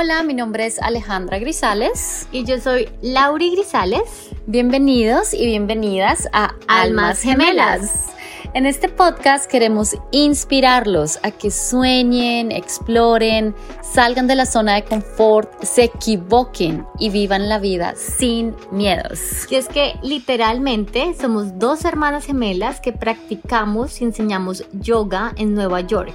Hola, mi nombre es Alejandra Grisales. Y yo soy Lauri Grisales. Bienvenidos y bienvenidas a Almas Gemelas. En este podcast queremos inspirarlos a que sueñen, exploren, salgan de la zona de confort, se equivoquen y vivan la vida sin miedos. Y es que literalmente somos dos hermanas gemelas que practicamos y enseñamos yoga en Nueva York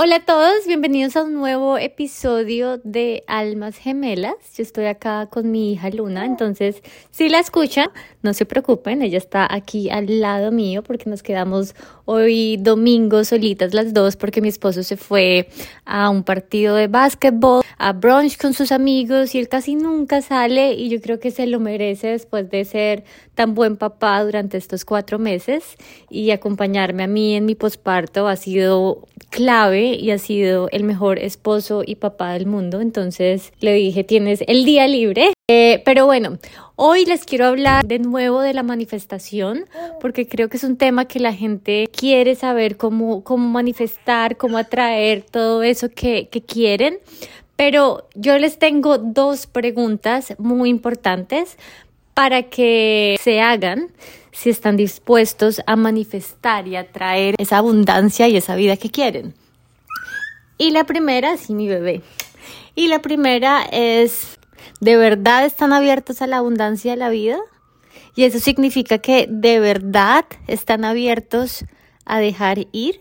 Hola a todos, bienvenidos a un nuevo episodio de Almas Gemelas. Yo estoy acá con mi hija Luna, entonces si la escuchan, no se preocupen, ella está aquí al lado mío porque nos quedamos hoy domingo solitas las dos porque mi esposo se fue a un partido de básquetbol, a brunch con sus amigos y él casi nunca sale y yo creo que se lo merece después de ser tan buen papá durante estos cuatro meses y acompañarme a mí en mi posparto ha sido clave y ha sido el mejor esposo y papá del mundo. Entonces le dije, tienes el día libre. Eh, pero bueno, hoy les quiero hablar de nuevo de la manifestación, porque creo que es un tema que la gente quiere saber cómo, cómo manifestar, cómo atraer todo eso que, que quieren. Pero yo les tengo dos preguntas muy importantes para que se hagan si están dispuestos a manifestar y atraer esa abundancia y esa vida que quieren. Y la primera, sí, mi bebé. Y la primera es, ¿de verdad están abiertos a la abundancia de la vida? Y eso significa que de verdad están abiertos a dejar ir.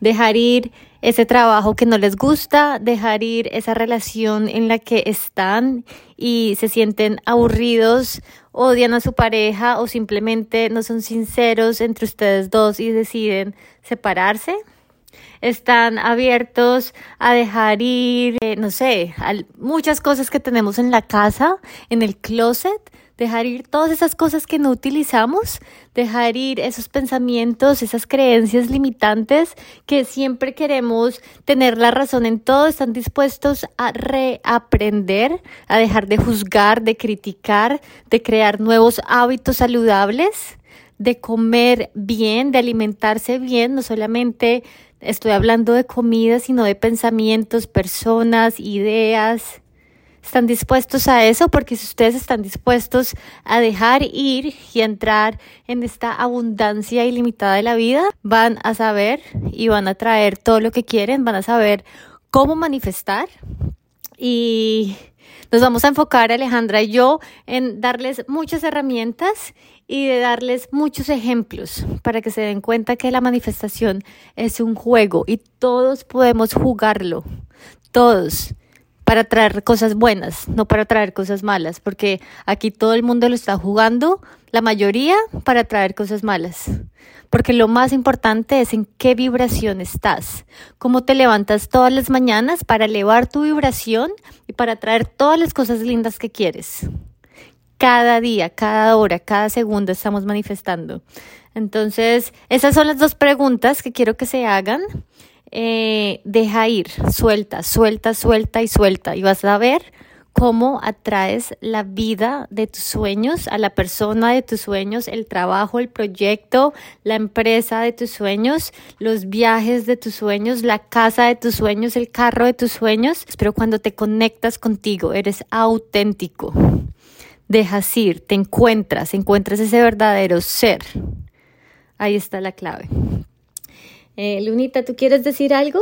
Dejar ir ese trabajo que no les gusta, dejar ir esa relación en la que están y se sienten aburridos, odian a su pareja o simplemente no son sinceros entre ustedes dos y deciden separarse. Están abiertos a dejar ir, eh, no sé, muchas cosas que tenemos en la casa, en el closet, dejar ir todas esas cosas que no utilizamos, dejar ir esos pensamientos, esas creencias limitantes que siempre queremos tener la razón en todo, están dispuestos a reaprender, a dejar de juzgar, de criticar, de crear nuevos hábitos saludables, de comer bien, de alimentarse bien, no solamente estoy hablando de comida, sino de pensamientos, personas, ideas ¿Están dispuestos a eso? Porque si ustedes están dispuestos a dejar ir y entrar en esta abundancia ilimitada de la vida, van a saber y van a traer todo lo que quieren, van a saber cómo manifestar y nos vamos a enfocar, Alejandra y yo, en darles muchas herramientas y de darles muchos ejemplos para que se den cuenta que la manifestación es un juego y todos podemos jugarlo, todos para traer cosas buenas, no para traer cosas malas, porque aquí todo el mundo lo está jugando, la mayoría para traer cosas malas. Porque lo más importante es en qué vibración estás, cómo te levantas todas las mañanas para elevar tu vibración y para traer todas las cosas lindas que quieres. Cada día, cada hora, cada segundo estamos manifestando. Entonces, esas son las dos preguntas que quiero que se hagan eh, deja ir, suelta, suelta, suelta y suelta. Y vas a ver cómo atraes la vida de tus sueños a la persona de tus sueños, el trabajo, el proyecto, la empresa de tus sueños, los viajes de tus sueños, la casa de tus sueños, el carro de tus sueños. Pero cuando te conectas contigo, eres auténtico. Dejas ir, te encuentras, encuentras ese verdadero ser. Ahí está la clave. Eh, Lunita, ¿tú quieres decir algo?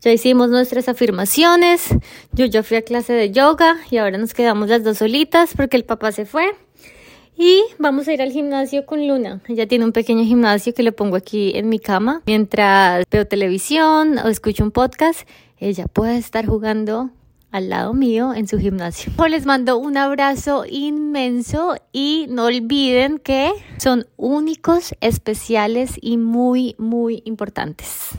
Ya hicimos nuestras afirmaciones, yo ya fui a clase de yoga y ahora nos quedamos las dos solitas porque el papá se fue. Y vamos a ir al gimnasio con Luna. Ella tiene un pequeño gimnasio que le pongo aquí en mi cama. Mientras veo televisión o escucho un podcast, ella puede estar jugando al lado mío en su gimnasio. Les mando un abrazo inmenso y no olviden que son únicos, especiales y muy, muy importantes.